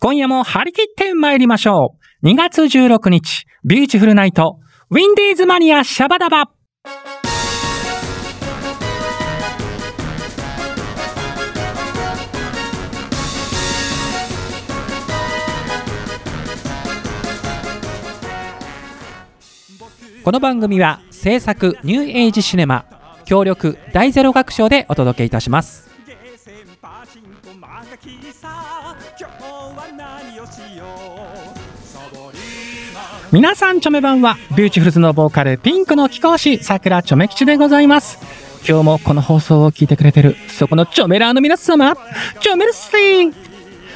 今夜も張り切って参りましょう。2月16日、ビューティフルナイト、ウィンディーズマニアシャバダバ。この番組は制作ニューエイジシネマ協力大ゼロ学賞でお届けいたします皆さんチョメばんはビューティフルズのボーカルピンクの貴公子桜チョメ吉でございます今日もこの放送を聞いてくれてるそこのチョメラーの皆様チョメルスティン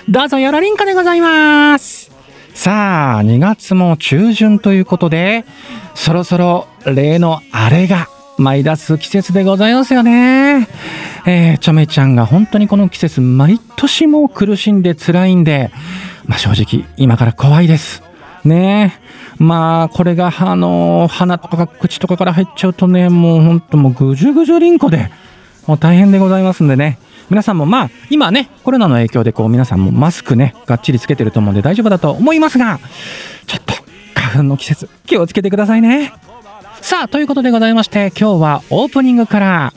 どうぞよろりんかでございますさあ2月も中旬ということでそろそろ例のあれが舞い出す季節でございますよね。えー、ちょめちゃんが本当にこの季節毎年も苦しんで辛いんで、まあ正直今から怖いです。ねえ。まあこれがあの鼻とか口とかから入っちゃうとね、もう本当もうぐじゅぐじゅりんこで、もう大変でございますんでね。皆さんもまあ今ねコロナの影響でこう皆さんもマスクねがっちりつけてると思うんで大丈夫だと思いますがちょっと花粉の季節気をつけてくださいねさあということでございまして今日はオープニングから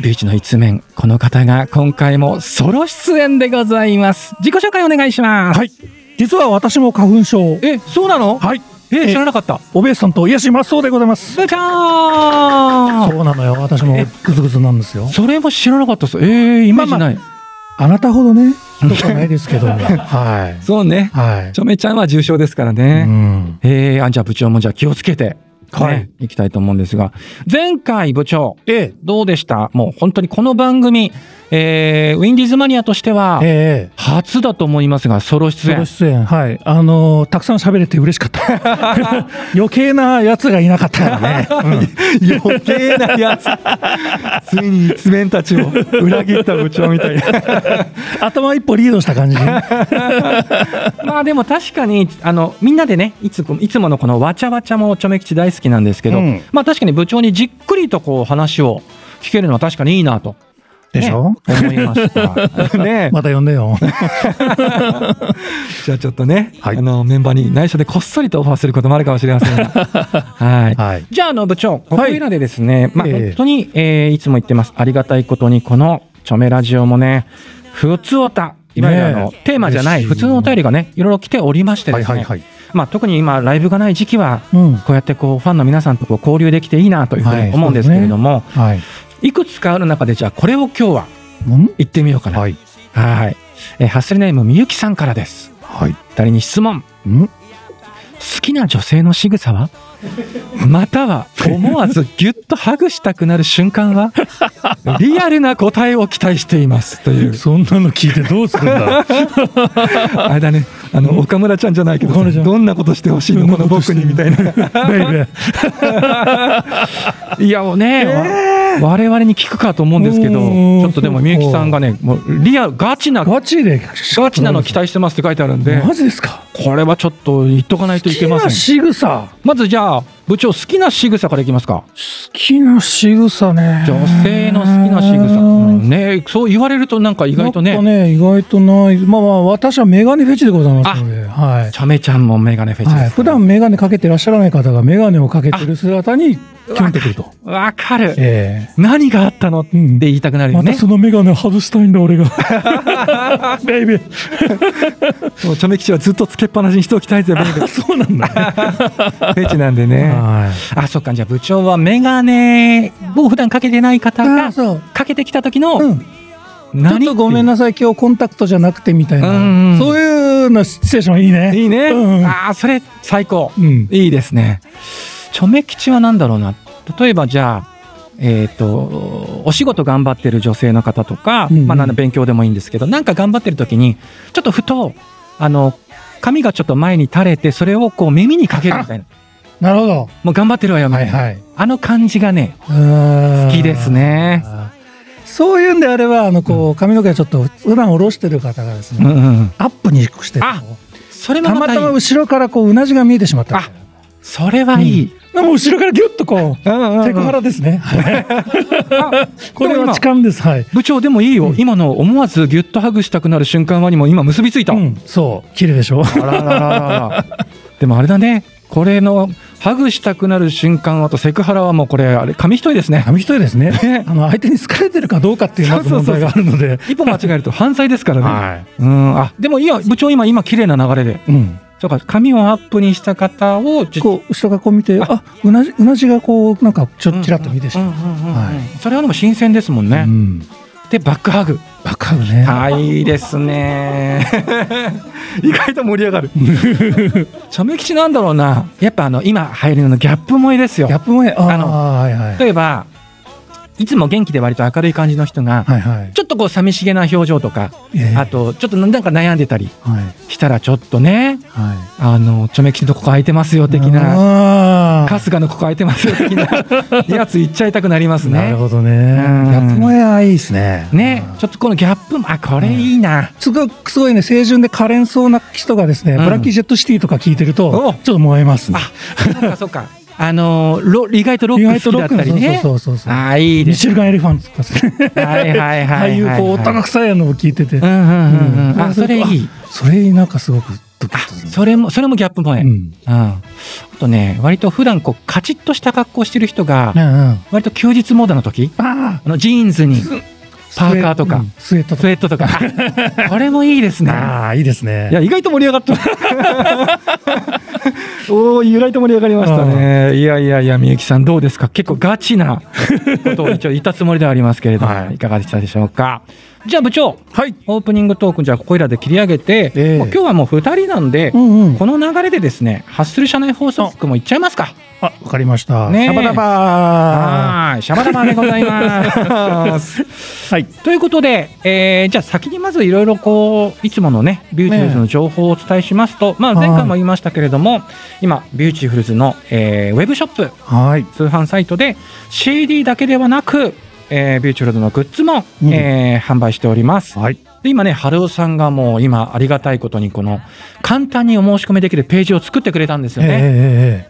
ビューチの一面この方が今回もソロ出演でございます自己紹介お願いしますはい。実は私も花粉症。えそうなの？はい。え知らなかったおべえさんと癒しますそうでございます。ブーちゃんそうなのよ。私もえグズグズなんですよ。それも知らなかったですえー、イメージない、あなたほどね、とかないですけども。はい。そうねはい。ちょめちゃんは重症ですからうね、ん。えー、あじゃあ部長もじゃあ気をつけて、はいね、いきたいと思うんですが、前回部長、えどうでした？もう本当にこの番組、えー、ウィンディーズマニアとしては。初だと思いますが、ソロ出演ソロ。出演。はい。あのーたくさん喋れて嬉しかった。余計なやつがいなかったからね。余計なやつ。ついに一面たちを裏切った部長みたいな。頭一歩リードした感じ。まあでも確かに、あの、みんなでね、いついつものこのわちゃわちゃもちょめ吉大好きなんですけど、うんまあ確かに部長にじっくりとこう話を聞けるのは確かにいいなと。でしょ、ね思いました。ねまた呼んでよ。じゃあちょっとね、はいあのメンバーに内緒でこっそりとオファーすることもあるかもしれませんが。はい。はい。じゃああの部長、ここいらでですね、まあええ本当に、えーいつも言ってます。ありがたいことにこのチョメラジオもね、普通おた。いわゆるあの、テーマじゃない普通のお便りがね、いろいろ来ておりましてですね。はいはいはい。まあ特に今ライブがない時期は、うん。こうやってこうファンの皆さんとこう交流できていいなというふうに思うんですけれども、はい。いくつかある中でじゃあこれを今日はうん？言ってみようかな。はい。はい。えーハッスルネームみゆきさんからです。はい。誰に質問？うん？好きな女性の仕草は？または思わずギュッとハグしたくなる瞬間は リアルな答えを期待していますという。そんなの聞いてどうするんだ？あれだね。あの岡村ちゃんじゃないけどどんなことしてほしいの？この？僕にみたいな。いやもうね、わ我々に聞くかと思うんですけどちうんょっとでもみゆきさんがねもうリアルガチなガガチで。チなの期待してますって書いてあるんでマジですか？これはちょっと言っとかないといけません。仕草。まずじゃあ Ciao. 部長好きな仕草からいきますか好きな仕草ね。女性の好きな仕草、うんねそう言われるとなんか意外とねね、意外とない。まあまあ、私はメガネフェチでございますので、はい。チャメちゃんもメガネフェチです、はい、普段メガネかけてらっしゃらない方がメガネをかけてる姿にキュンとくると。わかる、ええ何があったのってうん言いたくなるよねまた、そのメガネを外したいんだ俺が。ベイベー。もうチャメ吉はずっとつけっぱなしにしておきたいぜベイベーあそうなんだね。フェチなんでねはあそっかじゃあ部長はメガネを普段かけてない方が。かけてきた時のうん。ちょ何っとごめんなさい、今日コンタクトじゃなくてみたいうんうんな。そういうのシチュエーションいいね。いいね、うんああそれ最高うん。いいですね。チョメ吉は何だろうな。例えばじゃあ、えっ、と、お仕事頑張ってる女性の方とか、うんうんまあ勉強でもいいんですけど、なんか頑張ってる時に、ちょっとふと、あの、髪がちょっと前に垂れて、それをこう耳にかけるみたいな。なるほど。もう頑張ってるわよ、みたいな。はいはい。あの感じがね、好好きです。ね。そういうんであれば、あの、こう、髪の毛をちょっと普段下ろしてる方がですね、うんうん。アップにしてるあそれもたまたま。後ろからこう、うなじが見えてしまったみたいな。それはいい。まもう後ろからギュッとこう、うんうんうんセクハラですね。あ これは痴漢です。はい。部長でもいいよ、今の思わずギュッとハグしたくなる瞬間はにも今結びついた、うん、そう、綺麗でしょ。あらららららでもあれだねこれのハグしたくなる瞬間はとセクハラはもうこれあれ紙一重ですね紙一重ですねね。あの相手に好かれてるかどうかっていうまず問題があるので。一歩間違えると犯罪ですからね、はうんあでもいいよ部長今今綺麗な流れでい。うん。そうか髪をアップにした方をじこう後ろからこう見て、あ、うなじうなじがこうなんかちょっとちらっと見てしまう。それはでも新鮮ですもんね、うん。でバックハグバカよね。はいいいですね。意外と盛り上がる。チョメ吉なんだろうな。やっぱあの今流行りのギャップ萌えですよ。ギャップもね、あの、はいはい。例えばいつも元気で割と明るい感じの人が、はいはい。ちょっとこう寂しげな表情とか、ええあとちょっとなんか悩んでたりはい。したらちょっとねはい。あのチョメ吉のここ空いてますよ的な春日のここ空いてますよ的な やつ言っちゃいたくなりますね。なるほどね。ギんャップもやいいですね。ねちょっとこのギャップもあこれいいな。すごい、すごいね、清純で可憐そうな人がですね、うんブラッキー・ジェット・シティとか聞いてると、おちょっと燃えますね。あそうかそうか。あのロ意外とロ意ック好きだったりね。そうそうそう。あいいです。ミシェルガン・エレファントとか。はいはいはいああはい。いうこう、音が臭いのを聞いててうん、うんうんあそれいい。それなんかすごくドキあッと。それもそれもギャップ萌え。うん。うん。あとね割と普段こうカチッとした格好してる人が。割と休日モードの時ああのジーンズにあ、パーカーとかうんスウェットとかあこれもいいですね。か。ああ、いいですね。いや、意外と盛り上がった。おお、意外と盛り上がりましたね。いやいやいや、みゆきさん、どうですか？結構ガチなことを一応言ったつもりではありますけれども、はいかがでしたでしょうか？じゃあ部長、はい。オープニングトーク、じゃあここいらで切り上げて、ええもう今日はもう2人なんで、うんうん。この流れでですね、ハッスル社内放送局もいっちゃいますか。あ、わかりました。ねえシャバダバー。はい、シャバダバでございます。はい。ということで、えーじゃあ先にまずいろいろこういつものねビューティフルズの情報をお伝えしますと、まあ、前回も言いましたけれども今ビューティフルズの、えーウェブショップはい。通販サイトで CD だけではなく、えービューティフルズのグッズも、うんえー販売しております。はい。で今ね春尾さんがもう今ありがたいことにこの簡単にお申し込みできるページを作ってくれたんですよね。えええええ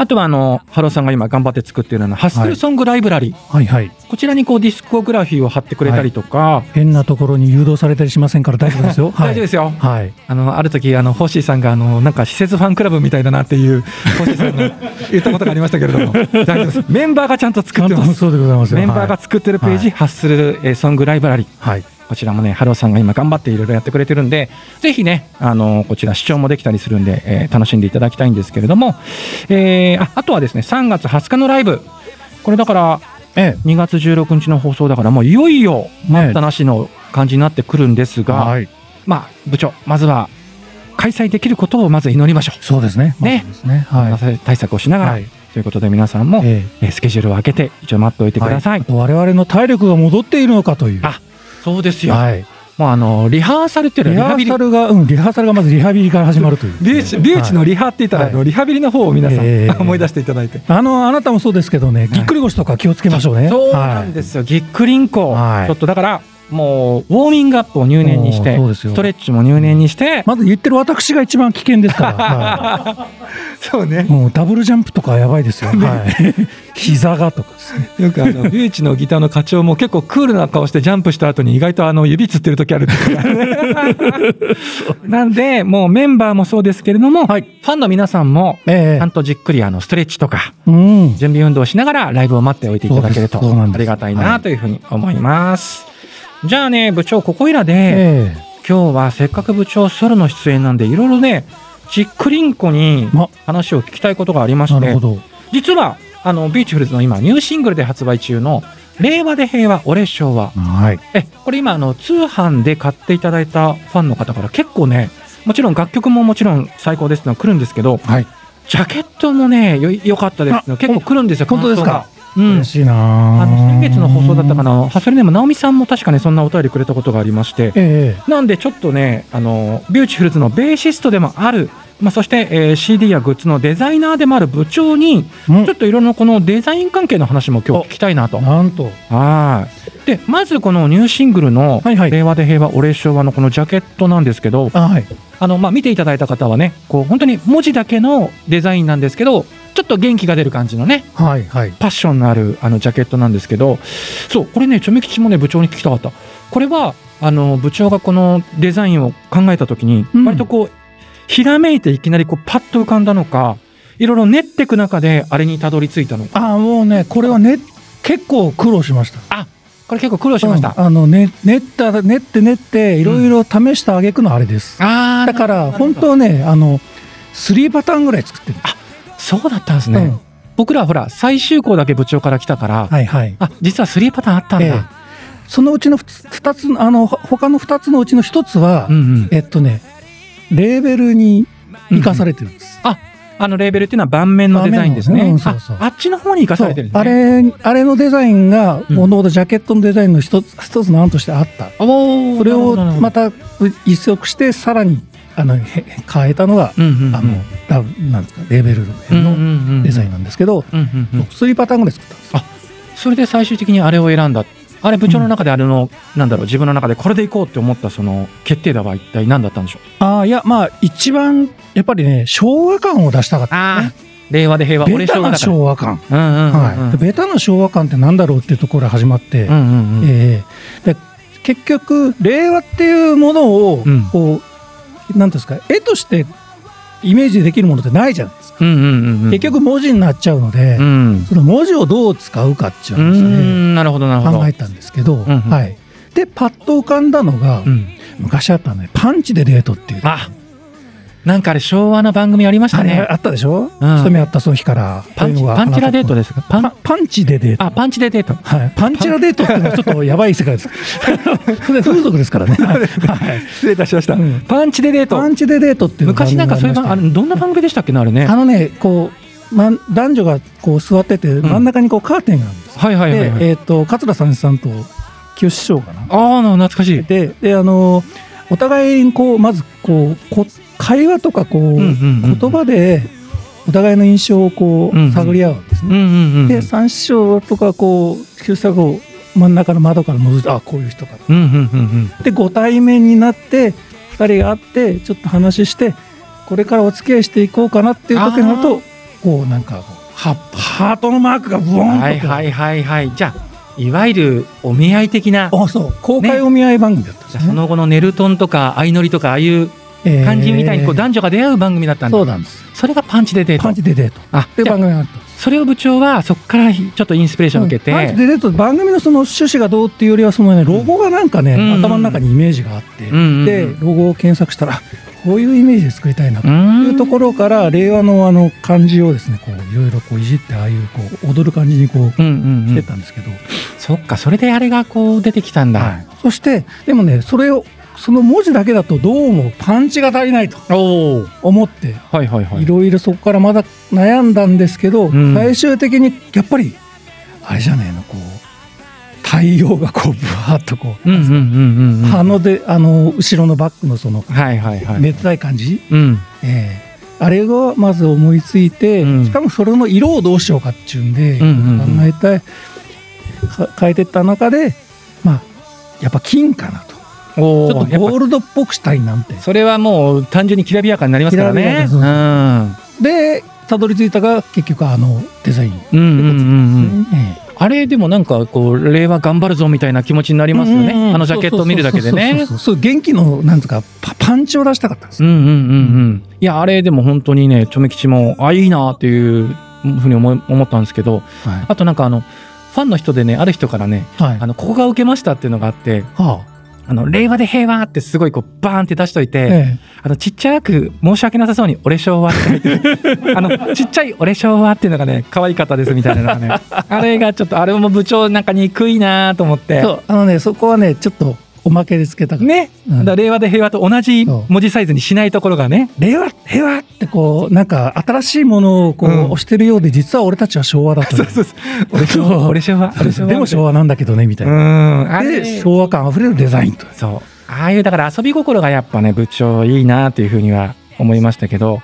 あとはあの春尾さんが今頑張って作っているのはハッスルソングライブラリー、えはいはい。こちらにこうディスコグラフィーを貼ってくれたりとか、変なところに誘導されたりしませんから大丈夫ですよ。はい。大丈夫ですよ。はい。あのある時あのホッシーさんがあのなんか私設ファンクラブみたいだなっていうホッシーさんが言ったことがありましたけれども 大丈夫ですメンバーがちゃんと作ってますそうでございますよメンバーが作ってるページ、はいハッスル、えーソングライブラリーはい。こちらもねハローさんが今頑張っていろいろやってくれてるんでぜひねあのこちら試聴もできたりするんで、えー楽しんでいただきたいんですけれども、えーああとはですね3月20日のライブこれだからえ2月16日の放送だからもういよいよ待ったなしの感じになってくるんですえ。が、はい。まあ部長まずは開催できることをまず祈りましょそうですね。ねね。う、はい。対策をしながら、はい。ということで皆さんも、ええースケジュールを空けて一応待っておいてください、はい我々の体力が戻っているのかという。あそうですよ、はい。もうあのリハーサルっていうのはリハビリ。ーサルが、うん、リハーサルがまずリハビリから始まるという。ビューチビューチのはいリハって言ったら、はい。リハビリの方を皆さん、えー 思い出していただいて、あの、あなたもそうですけどね、ぎっくり腰とか気をつけましょうね。そうなんですよ、ぎっくりんこ、はい。ちょっとだからもうウォーミングアップを入念にしてストレッチも入念にして、まず言ってる私が一番危険ですから。はそうねいもうダブルジャンプとかやばいですよ。はい。膝がとかですね。よくあのビューチのギターの課長も結構クールな顔してジャンプした後に意外とあの指つってる時あるっていうからね なんでもうメンバーもそうですけれども、はい。ファンの皆さんもえちゃんとじっくりあのストレッチとかえうん。準備運動をしながらライブを待っておいていただけるとありがたいはないというふうに思います。じゃあね部長ここいらで、ええ今日はせっかく部長ソロの出演なんでいろいろねじっくりんこにま、話を聞きたいことがありまして。実はあのビューティフルズの今ニューシングルで発売中の「令和で平和俺昭和はい。」えこれ今あの通販で買っていただいたファンの方から結構ねもちろん楽曲ももちろん最高ですの来るんですけどはい。ジャケットもねよ良かったですあ結構来るんですよ本当ですか？うん嬉しいなあの先月の放送だったかな。な、ハソリネーム直美さんも確かね、そんなお便りくれたことがありまして、ええなんでちょっとね、あのビューティフルズのベーシストでもある、まあ、そして、えー CD やグッズのデザイナーでもある部長に、うんちょっといろいろこのデザイン関係の話も今日聞きたいなと。なんと。はいでまずこのニューシングルのはいはい「令和で平和俺昭和」のこのジャケットなんですけどあはい。あの、まあ、見ていただいた方はねこう本当に文字だけのデザインなんですけどちょっと元気が出る感じのね、はいはい。パッションのあるあのジャケットなんですけど、そう、これね、チョメ吉もね、部長に聞きたかった。これは、あの、部長がこのデザインを考えたときに、うん割とこう、ひらめいていきなりこう、パッと浮かんだのか、いろいろ練っていく中で、あれにたどり着いたのか。ああ、もうね、これはね、結構苦労しました。これ結構苦労しました。うんあの、ね、練った、練って練って、いろいろ試した挙句のあれです。あだから、本当はね、あの、3パターンぐらい作ってる。そうだったんですね。うん僕らはほら、最終校だけ部長から来たから、はいはい。あ、実は3パターンあったんだ。ええそのうちの2つ、あの、ほ他の2つのうちの1つは、うんうん。えっとね、レーベルに生かされてるんです。あのレーベルっていうのは盤面のデザインですね。うんそうそうああっちの方に生かされてるんですあね。れ、あれのデザインが、うんもともとジャケットのデザインの一つ、一つの案としてあった。それをまた一足して、さらに、あの、へ変えたのが、うんうんうんあの、なんですか、レーベルのデザインなんですけど、うんうんうん3パターンぐらい作ったんです。それで最終的にあれを選んだ。あれ部長の中であれの、なんだろう、自分の中でこれでいこうって思ったその決定打は一体何だったんでしょう？ああ、いや、まあ、一番、やっぱりね、昭和感を出したかった。ああ、令和で平和、ベタな俺昭和感。うんうんうんうん。はベタな昭和感ってなんだろうっていうところから始まって、うんうんうん。ええで結局令和っていうものをうんこう、なんていうんですか絵としてイメージできるものってないじゃないですか、うんうんうんうん。結局文字になっちゃうので、うん。その文字をどう使うかっていうう話でん、なるほどなるほど。考えたんですけど、んうんはい、でパッと浮かんだのが、うん。昔あったねパンチでデートっていうあ、なんかあれ昭和の番組ありましたね。あったでしょ、うん一目あったその日からパンチ、パンチラデートですか？パン、パパンチでデートあ、パンチでデート。はい、パンチラデートってのはちょっとやばい世界です。風俗ですからね。はい失礼いたしましたうんパンチでデートパ。ンチでデートって昔なんかそういう番ああれどんな番組でしたっけねあれね？あのね、こう、ま、男女がこう座ってて、真ん中にこうカーテンがあるんです。はいはいはいはい。で、えっ、と、桂三枝さんと清志師匠かな？ああ、懐かしい。で、で、あの、お互いにこう、まずこう、こ会話とかこう、言葉で、お互いの印象をこう探り合うわけですね。で、三師匠とかこう、清志さんがこう、真ん中の窓から覗いて、あ、こういう人かうんうんうんうん。でご対面になって2人が会ってちょっと話してこれからお付き合いしていこうかなっていう時になるとこうなんかハハートのマークがブワーンとはいはいはいはい。じゃあ、いわゆるお見合い的な、あそう。公開お見合い番組だったんですね。その後のネルトンとか相乗りとか、ああいうえー感じみたいにこう男女が出会う番組だったんだ。そうなんです。それがパンチでデート。パンチでデート。っあ、ていう番組があった。それを部長はそこからちょっとインスピレーションを受けて、うん。パンチでデート番組のその趣旨がどうっていうよりはそのねロゴがなんかね、うん。頭の中にイメージがあって、うん。でロゴを検索したらあこういうイメージで作りたいなと。いうところから令和のあの漢字をですねこういろいろこういじってああいうこう踊る感じにこうしてん。たんですけど、そっか、それであれがこう出てきたんだ。はい。そしてでもねそれをその文字だけだとどうもパンチが足りないと。思ってはいはいはいい。ろいろそこからまだ悩んだんですけど、うん最終的にやっぱりあれじゃねえのこう太陽がこうぶわーっとこう。葉のであの後ろのバッグのそのはいはいはい。めでたい感じ、うん。ええあれがまず思いついて、うんしかもそれの色をどうしようかっていうんで、考えたいか変えてった中でまあやっぱ金かなと。ちょっとゴールドっぽくしたいなんてそれはもう単純にきらびやかになりますからね。でたどり着いたが結局あのデザイン、うん。うんうんうんうん。えあれでもなんかこう令和頑張るぞみたいな気持ちになりえますよね。うんうんうんあのジャケットを見るだけでねそう元気のなんつうかパパンチを出したかったんです、うんうんうんうん。いやあれでも本当にねチョメ吉もあいいなっていうふうに思い思ったんですけど、はいあとなんかあのファンの人でねある人からねはいあのここが受けましたっていうのがあって。はあの令和で平和ってすごいこうバーンって出しといて、あえ。あのちっちゃく申し訳なさそうに俺昭和って書いてる あのちっちゃい俺昭和っていうのがね可愛かったですみたいなのがね あれがちょっとあれも部長なんか憎いなと思って。えそうあのねそこはねちょっとおまけでつけたかったね、うん。だ令和で平和と同じ文字サイズにしないところがね。令和平和ってこうなんか新しいものをこう、うん。押してるようで実は俺たちは昭和だと そうそうそう。俺昭和。でも昭和なんだけどねみたいうな、で昭和感あふれるデザインと、そう。ああいうだから遊び心がやっぱね部長いいなっていうふうには思いましたけど。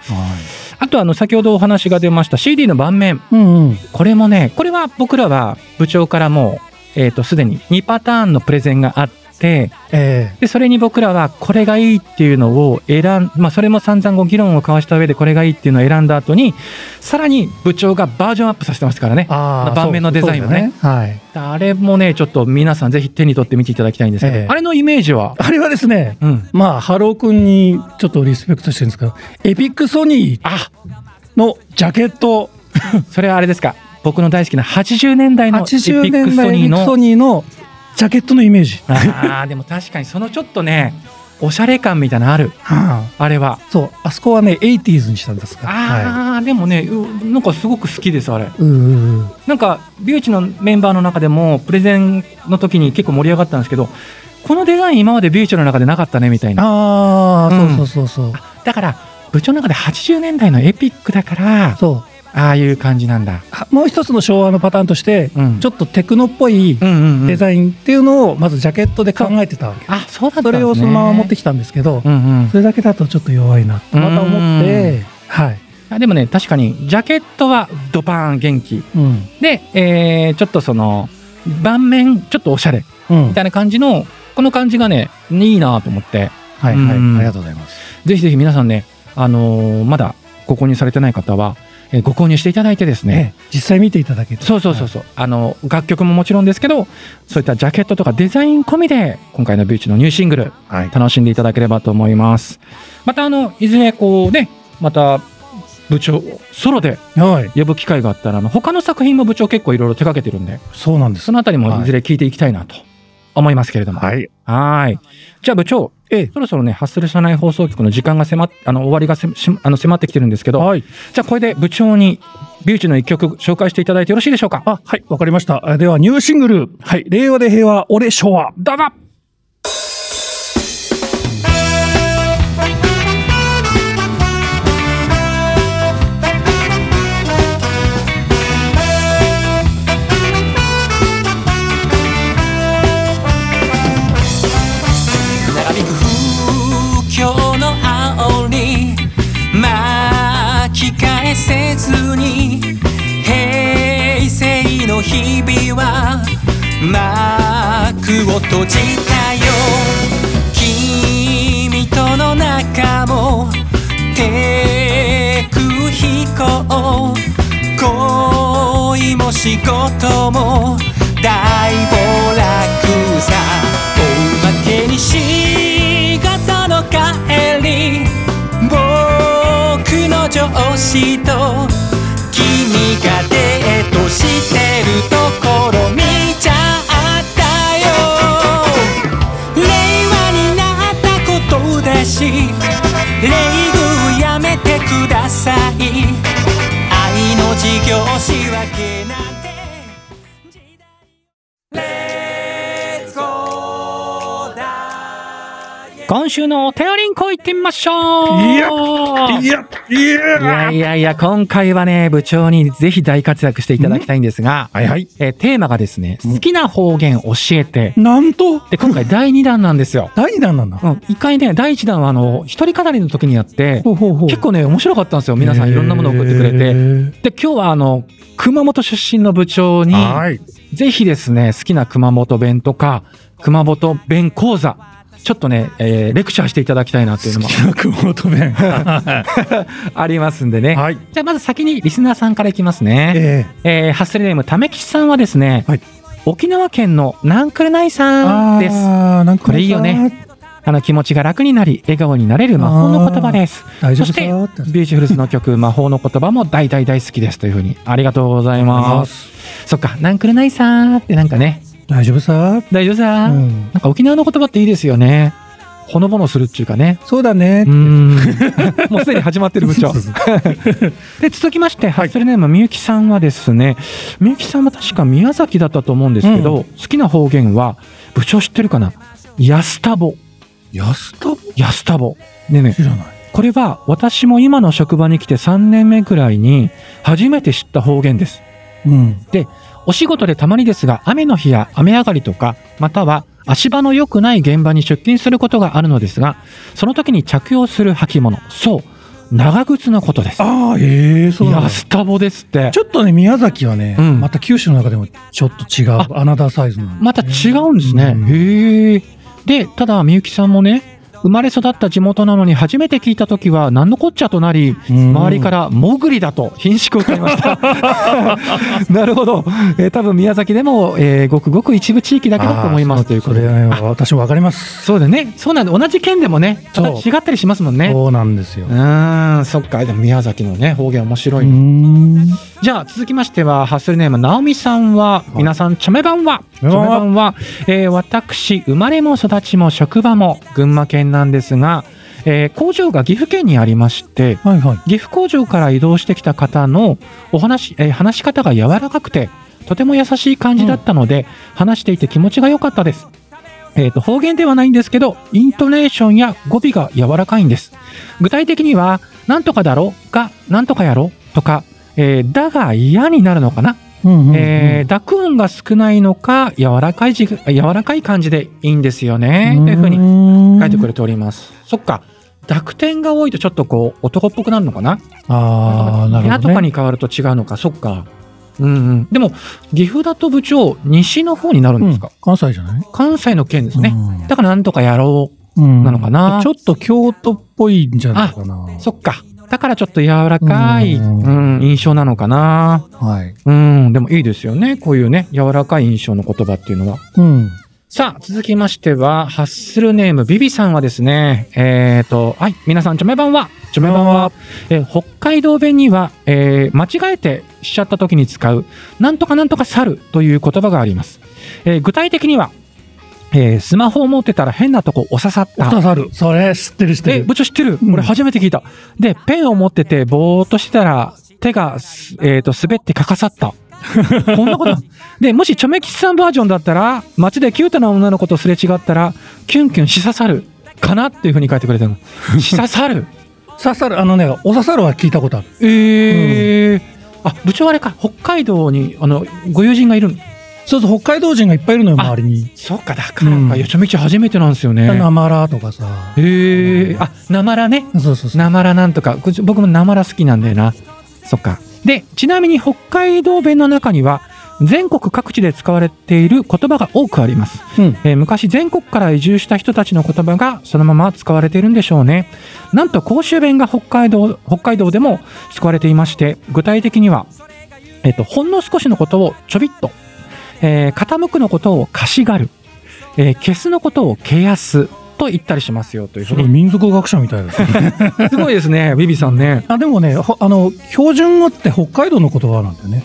あとあの先ほどお話が出ました CD の盤面。うんうん。これもねこれは僕らは部長からもうえーとすでに2パターンのプレゼンがあっえで、それに僕らはこれがいいっていうのを選ん、まあそれも散々ご議論を交わした上でこれがいいっていうのを選んだ後に、さらに部長がバージョンアップさせてますからね。あ盤面のデザインもねそうそうだはい。あれもね、ちょっと皆さんぜひ手に取って見ていただきたいんですけど、ええあれのイメージは、あれはですね、うん。まあ、ハロー君にちょっとリスペクトしてるんですけど、エピックソニーあ、のジャケット、それはあれですか？僕の大好きな80年代のエピ80ック年代エソニーのピックソニーのジャケットのイメージ。ああ、でも確かにそのちょっとね、おしゃれ感みたいなのある。はああれは。そう、あそこはね、80s にしたんですが。はああ、でもね、うなんかすごく好きです、あれ。い。うーうなんか、ビューチのメンバーの中でも、プレゼンの時に結構盛り上がったんですけど、このデザイン今までビューチの中でなかったね、みたいな。ああ、うんそうそうそうそう。だから、部長の中で80年代のエピックだから、そうああいう感じなんだ。あもう一つの昭和のパターンとして、うん。ちょっとテクノっぽいデザインっていうのをまずジャケットで考えてたわけ。あ、そうだったんそですね。れをそのまま持ってきたんですけど、うんうん。それだけだとちょっと弱いなとまた思って、はい。あでもね、確かに、ジャケットはドパーン元気。うん。で、えーちょっとその、盤面、ちょっとおしゃれ。うんみたいな感じの、この感じがね、いいなと思って、はいはい。あうんりがとうございます。ぜひぜひ皆さんね、あのーまだご購入されてない方は、えーご購入していただいてですね、ね、実際見ていただけて。そうそうそうそう、あの、楽曲ももちろんですけど、そういったジャケットとかデザイン込みで、今回のビューチのニューシングル、はい。楽しんでいただければと思います。また、あの、いずれこうね、また、部長、ソロではい。呼ぶ機会があったら、あの、他の作品も部長結構いろいろ手掛けてるんで、そうなんですそ。のあたりもいずれ聞いていきたいなと思いますけれども。はい。はーい。じゃあ部長、ええ。そろそろね、ハッスル社内放送局の時間が迫っ、あの、終わりがせしあの迫ってきてるんですけど、はい。じゃあこれで部長にビューチの一曲紹介していただいてよろしいでしょうか？あ、はい。わかりました。あでは、ニューシングル。はい。令和で平和、俺昭和。どうぞ幕を閉じたよ君との仲も低空飛行恋も仕事も大暴落さおまけに仕事の帰り僕の上司と君がデことだし礼遇やめてください。愛の事業仕分けない今週のお便りんこ行ってみましょういやいや、いいややいやいや、今回はね、部長にぜひ大活躍していただきたいんですが、はいはい。えーテーマがですね、うん好きな方言教えて。なんと、で、今回第2弾なんですよ。第2弾なんだ。うん、一回ね、第1弾はあの、一人語りの時にやって、ほうほうほう結構ね、面白かったんですよ。皆さんいろんなものを送ってくれて。で、今日はあの、熊本出身の部長に、はい。ぜひですね、好きな熊本弁とか、熊本弁講座、ちょっとね、えーレクチャーしていただきたいなっていうのも。ありますんでね。はい。じゃあまず先にリスナーさんからいきますね。ええーハッスルネーム、ためきちさんはですね、はい沖縄県のナンクルナイさーです。ああ、なんかこれいいよね。あの気持ちが楽になり、笑顔になれる魔法の言葉です。大丈夫そしてビューティフルズの曲、魔法の言葉も大大大好きですというふうに、ありがとうございます。そっか、ナンクルナイさーってなんかね、大丈夫さ？大丈夫さー、うんなんか沖縄の言葉っていいですよね。ほのぼのするっていうかね。そうだねう。もうすでに始まってる部長 で、続きまして、ハッスルネームみゆきさんはですね、みゆきさんは確か宮崎だったと思うんですけど、うん好きな方言は、部長知ってるかな？安田ボ。安田安田ボ。ねえねえ知らない。これは私も今の職場に来て3年目くらいに初めて知った方言です。うん。お仕事でたまにですが、雨の日や雨上がりとか、または足場の良くない現場に出勤することがあるのですが、その時に着用する履物、そう、長靴のことです。ああ、ええそうなんだ安田ボですって。ちょっとね、宮崎はね、うんまた九州の中でもちょっと違う、あアナダーサイズなねまた違うんですね。うんへえ。で、ただ、みゆきさんもね、生まれ育った地元なのに初めて聞いた時は何のこっちゃとなり、周りからモグリだと品種を買いました。なるほど。えー多分宮崎でも、えーごくごく一部地域だけだと思いますということで。私もわかります。そうだね。そうなんだ。同じ県でもね、違ったりしますもんね。そうなんですよう。ーん、そっか。でも宮崎のね、方言面白ういじゃあ続きましては、ハッスルネーム、なおみさんは、い皆さん、チョメ版は、チョメ版は、えー私、生まれも育ちも職場も群馬県なんですが、えー工場が岐阜県にありまして、はいはい。岐阜工場から移動してきた方のお話、えー話し方が柔らかくて、とても優しい感じだったので、話していて気持ちが良かったです。えーと、方言ではないんですけど、イントネーションや語尾が柔らかいんです。具体的には、なんとかだろが、なんとかやろとか、えーだが嫌になるのかな、うんうんうんえー濁音が少ないのか、柔らかい柔らかい感じでいいんですよね。というふうにに書いてくれております。そっか。濁点が多いとちょっとこう男っぽくなるのかな？ああ、なるほど、ね。やとかに変わると違うのか、そっか。うんうん。でも、岐阜だと部長、西の方になるんうんですか、関西じゃない？関西の県ですね。うんだからなんとかやろうんなのかな？ちょっと京都っぽいんじゃないかな。う。そっか。だからちょっと柔らかい、ううんん、印象なのかな？はい。うん、でもいいですよね。こういうね、柔らかい印象の言葉っていうのは。うん。さあ、続きましては、ハッスルネーム、ビビさんはですね、えっ、と、はい、皆さん、チョメ版は、チョメ版は、えー北海道弁には、えー間違えてしちゃった時に使う、なんとかなんとか猿という言葉があります。えー具体的には、えースマホを持ってたら変なとこ押ささった。刺さる。それ知ってる知ってえ、る。部長知ってる？うん俺初めて聞いた。で、ペンを持ってて、ぼーっとしてたら、手がす、えっ、と、滑ってかかさった。こんなこと。で、もし、チョメキスさんバージョンだったら、街でキュートな女の子とすれ違ったら、キュンキュンし刺さる。かなっていうふうに書いてくれてるの。し刺さる。刺さる。あのね、お刺さるは聞いたことある。えー。あ、部長あれか、北海道に、あの、ご友人がいるんそうそう、北海道人がいっぱいいるのよ、あ周りに。そうか、だからか、うんいや、チョメキチ初めてなんですよね。なまらとかさ。へえー。あ、なまらね。そうそうそう。なまらなんとか、僕もなまら好きなんだよな。そっか。で、ちなみに北海道弁の中には、全国各地で使われている言葉が多くあります。うん。えー昔全国から移住した人たちの言葉がそのまま使われているんでしょうね。なんと甲州弁が北海道、北海道でも使われていまして、具体的には、えっ、と、ほんの少しのことをちょびっと、えー傾くのことをかしがる、えー消すのことをけやすと言ったりしますよというふすごい。民族学者みたいですね。すごいですね、ビビさんね。あ、でもね、ほあの、標準語って北海道の言葉なんだよね。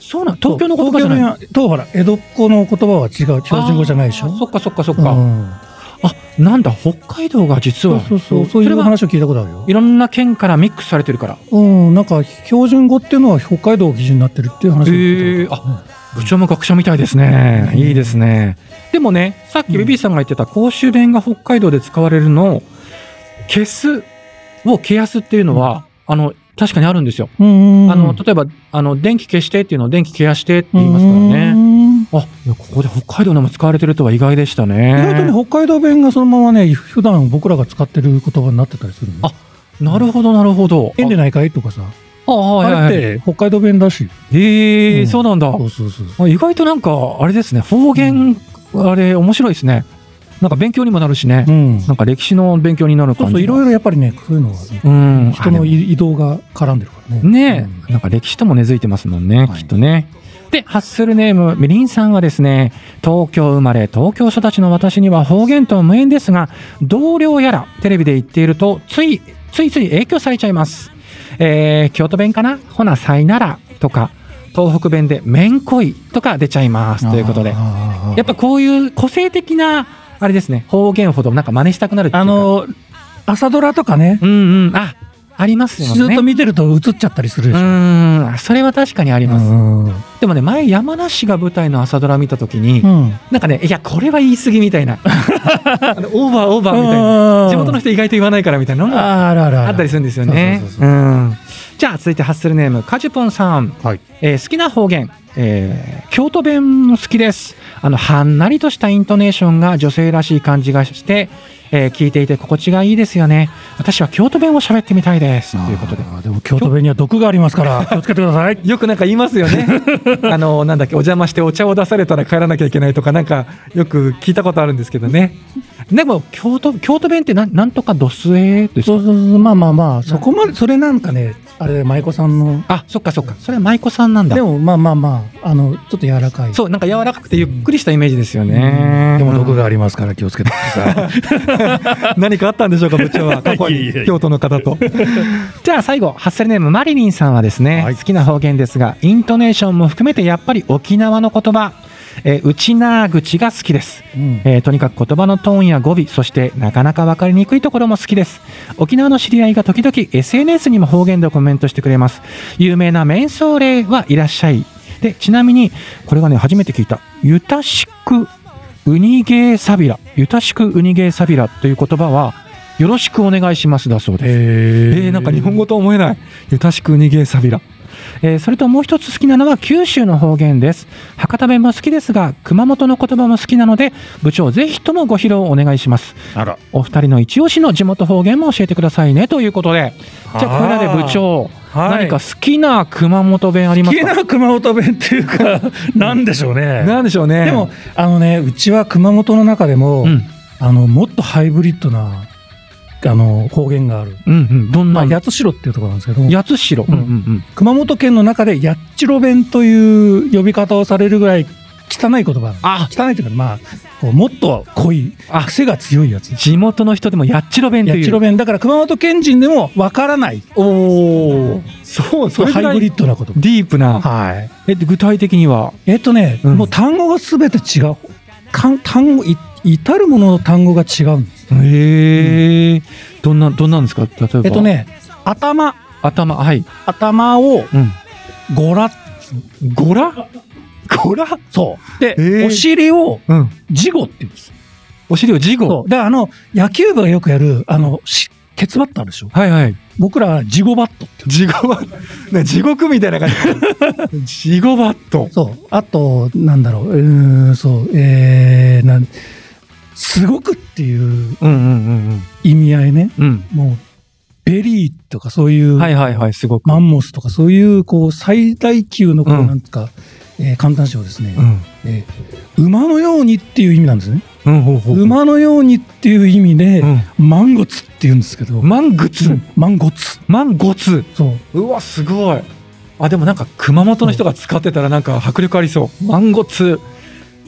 そうなん、東京の言葉じゃない。と、ほら、江戸っ子の言葉は違う、標準語じゃないでしょ？あーそっかそっかそっうか。んあ、なんだ、北海道が実は。そうそうそう、そういう話を聞いたことあるよい。ろんな県からミックスされてるから。うん、なんか標準語っていうのは北海道が基準になってるっていう話を聞いたことある部長も学者みたいですね。いいですね。でもね、さっきベビーさんが言ってた甲州弁が北海道で使われるのを、消すを消やすっていうのは、あの、確かにあるんですよ。あの、例えば、あの、電気消してっていうのを電気消やしてって言いますからね。ね。あ、いやここで北海道でも使われてるとは意外でした意外とね。ね、北海道弁がそのままね、普段僕らが使ってる言葉になってたりするの。あなるほど、なるほど。変でないかいとかさ。あ。れって北海道弁だし。ええうんそうなんだ。そうそうそう。あ意外となんか、あれですね、方言、あれ、面白いですね。なんか勉強にもなるしね。うん。なんか歴史の勉強になる感じが。そうそう、いろいろやっぱりね、そういうのはね、うん。人の移動が絡んでるからね。ねえ、なんか歴史とも根付いてますもんね、はいきっとね。で、ハッスルネーム、みりんさんはですね、東京生まれ、東京育ちの私には方言とは無縁ですが、同僚やらテレビで言っていると、つい、ついつい影響されちゃいます。えー、京都弁かな？ほな、さいならとか、東北弁でめんこいとか出ちゃいます。ということで。やっぱこういう個性的な、あれですね、方言ほどなんか真似したくなるっていうか。あ、の、朝ドラとかね、うんうん、あ、ありますよね。ずっと見てると映っちゃったりするでうしょ。ーん、それは確かにあります。うんでもね、前山梨が舞台の朝ドラ見たときに、うん。なんかね、いや、これは言い過ぎみたいな。オーバーオーバーみたいな。な地元の人意外と言わないからみたいなのもあったりするんですよねそう。そうそううん。じゃあ続いてハッスルネームカジュポンさん、はい。えー好きな方言、えー京都弁も好きです。あのはんなりとしたイントネーションが女性らしい感じがして、えー聞いていて心地がいいですよね。私は京都弁を喋ってみたいです。ということで。でも京都弁には毒がありますから気をつけてください。よくなんか言いますよね。あの、なんだっけ、お邪魔してお茶を出されたら帰らなきゃいけないとか、なんか、よく聞いたことあるんですけどね。でも、京都、京都弁ってなん、なんとかドスエですか？そうそうそう。まあまあまあそこまでそれなんかねあれ舞妓さんのあ、そっかそっか。それは舞妓さんなんだ。でもまあまあまああのちょっと柔らかいそう、なんか柔らかくてゆっくりしたイメージですよね。でも毒がありますから気をつけてください 何かあったんでしょうか、部長は。過去に京都の方と。じゃあ最後、ハッセルネームマリリンさんはですね、はい好きな方言ですが、イントネーションも含めてやっぱり沖縄の言葉、えー、内な口が好きです。うん。えーとにかく言葉のトーンや語尾そしてなかなか分かりにくいところも好きです。沖縄の知り合いが時々 SNS にも方言でコメントしてくれます。有名なメンソーレはいらっしゃい。でちなみにこれがね初めて聞いた。ゆたしくウニゲーサビラ。ゆたしくウニゲーサビラという言葉はよろしくお願いしますだそうです。ええー、なんか日本語と思えない。ゆたしくにげさびら。えーそれともう一つ好きなのは九州の方言です。博多弁も好きですが、熊本の言葉も好きなので、部長ぜひともご披露お願いします。あら。お二人の一押しの地元方言も教えてくださいね。ということで、じゃあこれらで部長、はい。何か好きな熊本弁ありますか？好きな熊本弁っていうかなんでしょうね。なんでしょうね。でも、あのねうちは熊本の中でも、うん、あのもっとハイブリッドなあの方言がある、うん、うん、どんまあ、な、八代っていうところなんですけど。八代。うん、うん、熊本県の中でやっちろ弁という呼び方をされるぐらい汚い言葉。あ、汚いというかまあもっと濃いあ。癖が強いやつ。地元の人でもやっちろ弁という。やっちろ弁。だから熊本県人でもわからない。おお、そう、それぐらいハイブリッドな言葉ディープな。はい。え、具体的には？えっとね、うん。もう単語がすべて違う。単語い至るものの単語が違うんですへえ、どんな、どんなんですか？例えば。えっと。ね頭頭、はい。頭をうん。ゴラゴラ？ゴラ？そうで、えーお尻をうん。ジゴって言うんですお尻を事そ後。うであの野球部がよくやるあのしケツバットあるでしょ？はいはい。僕らはジゴバットって地獄バット。ね、地獄みたいな感じ。地獄バット。そうあとなんだろううーんそうえー、なんすごくっていううんうんうん意味合いねうん。もうベリーとかそういう、うん。はいはいはい、すごく。マンモスとかそういうこう最大級のこううんなんか、えー感嘆詞をですね、うん。えー馬のようにっていう意味なんですね。うん、ほうほう。馬のようにっていう意味で、うん。マンゴツって言うんですけど、マングツ？マンゴツ。マンゴツ？そう。うわ、すごい。あ、でもなんか熊本の人が使ってたらなんか迫力ありそう。マンゴツ。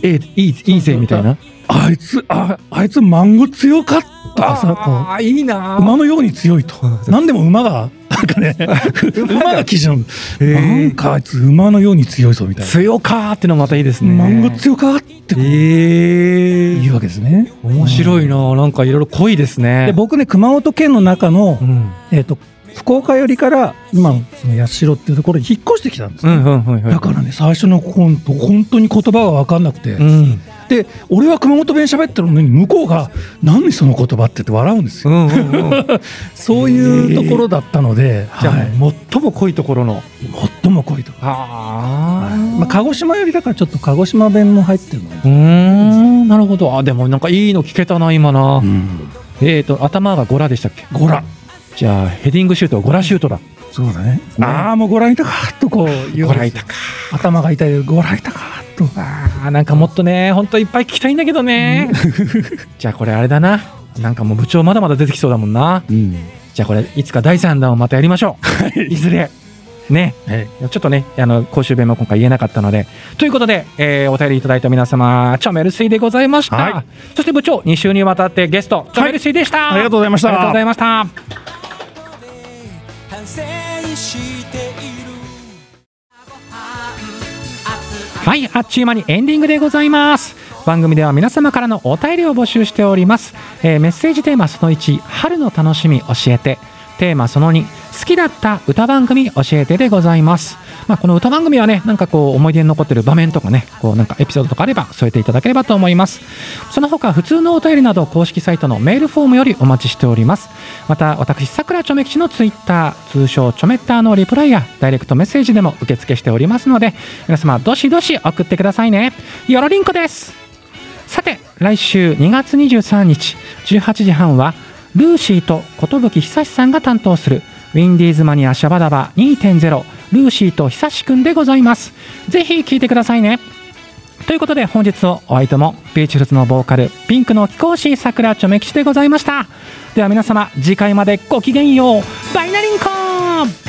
え、いい、いいぜ、みたいな。あいつ、あ、あいつマンゴ強かったああ、いいなう馬のように強いと。うん何でも馬が、なんかね、馬が基準。なんかあいつ馬のように強いぞみたい強かーってのもまたいいですね。な。マンゴ強かってええ言うわけですね。面白いな、なんかいろいろ濃いですね。で僕ね熊本県の中の、うん、えー、と福岡寄りから今のその八代っていうところに引っ越してきたんです、ね。うん、うん、うん、だからね最初の本当本当に言葉が分かんなくて、うん、で俺は熊本弁喋ってるのに向こうが「何その言葉」って言って笑うんですよ、うん、うん、うん。そういうところだったので、じゃあ、はい。最も濃いところの。最も濃いところ、あ。まあ、鹿児島寄りだからちょっと鹿児島弁も入ってるのな。るほど。あ、でもなんかいいの聞けたな、今な。うん、えっ、と、頭がゴラでしたっけ？ゴラじゃあ、ヘディングシュートはゴラシュートだ。そうだねねああもうご覧いたかとこう言うゴラいたか。頭が痛いご覧いたかとあーなんかもっとね、ほんといっぱい聞きたいんだけどね。じゃあこれあれだな。なんかもう部長まだまだ出てきそうだもんな。うんじゃあこれいつか第3弾をまたやりましょう。いずれ。ね。はいちょっとね、あの、公衆弁も今回言えなかったので。ということで、えーお便りいただいた皆様、チョメルスイでございました。はいそして部長、2週にわたってゲスト、チョメルスイでした。ありがとうございましたありがとうございました。反省しているはい、あっちゅう間にエンディングでございます。番組では皆様からのお便りを募集しております。えーメッセージテーマその1、春の楽しみ教えて。テーマその2、好きだった歌番組教えてでございます。まあ、この歌番組はね、なんかこう思い出に残ってる場面とかね、こうなんかエピソードとかあれば添えていただければと思います。その他、普通のお便りなど公式サイトのメールフォームよりお待ちしております。また、私、さくらちょめ吉のツイッター、通称ちょめッターのリプライやダイレクトメッセージでも受付しておりますので、皆様どしどし送ってくださいね。よろりんこです。さて来週2月23日18時半はルーシーと寿久志さんが担当するウィンディーズマニアシャバダバ2.0ルーシーと久しくんでございます。ぜひ聴いてくださいね。ということで本日のお相手もビューティフルズのボーカルピンクの貴公子さくらちょめきちでございました。では皆様次回までごきげんよう。バイナリンコー